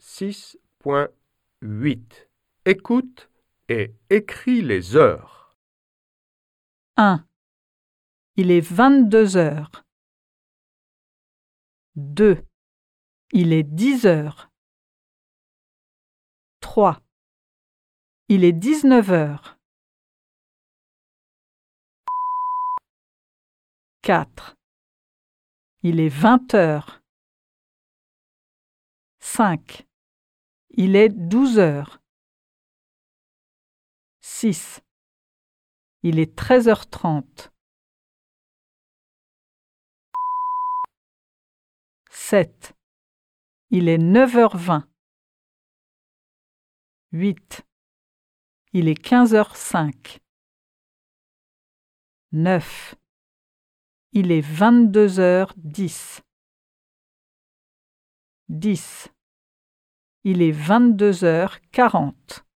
6.8 Écoute et écris les heures. 1. Il est 22 heures. 2. Il est 10 heures. 3. Il est 19 heures. 4. Il est 20 heures. 5. Il est 12 heures. 6. Il est 13h30. 7. Il est 9h20. 8. Il est 15h05. 9. Il est 22h10. 10. Il est 22h40.